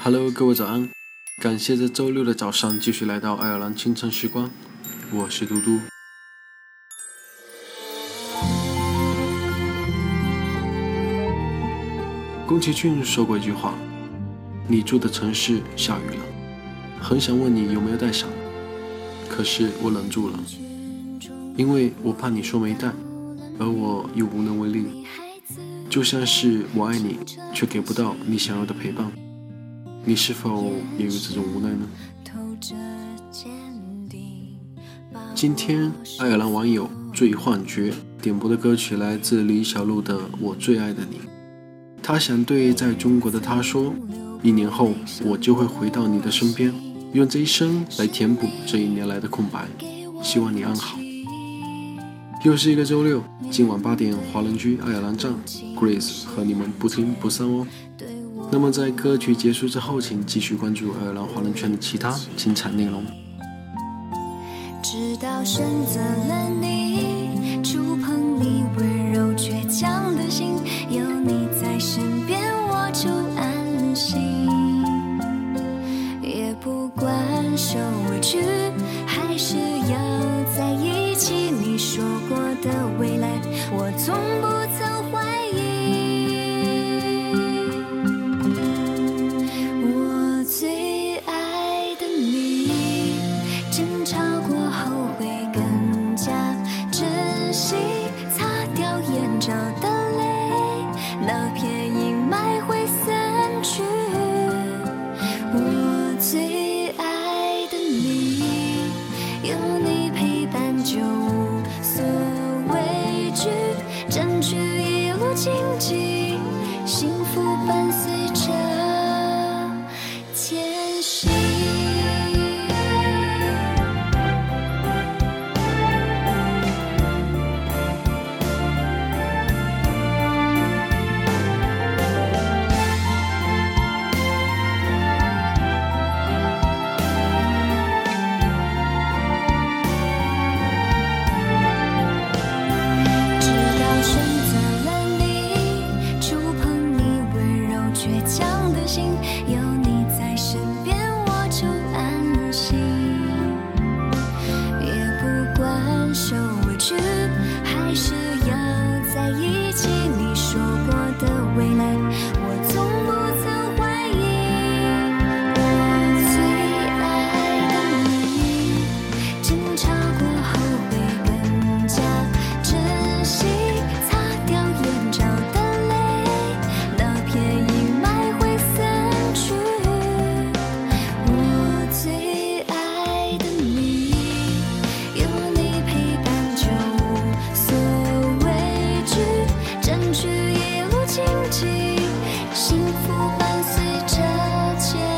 Hello，各位早安！感谢在周六的早上继续来到爱尔兰清晨时光，我是嘟嘟。宫崎骏说过一句话：“你住的城市下雨了，很想问你有没有带伞，可是我忍住了，因为我怕你说没带，而我又无能为力。就像是我爱你，却给不到你想要的陪伴。”你是否也有这种无奈呢？今天爱尔兰网友醉幻觉点播的歌曲来自李小璐的《我最爱的你》，他想对在中国的他说：一年后我就会回到你的身边，用这一生来填补这一年来的空白，希望你安好。又是一个周六，今晚八点华人居爱尔兰站，Grace 和你们不听不散哦。那么在歌曲结束之后，请继续关注爱尔兰华人圈的其他精彩内容。直到选择了你，触碰你温柔倔强的心，有你在身边我就安心。也不管受委屈，还是要在一起。你说过的未来，我从不荆棘，幸福伴随着牵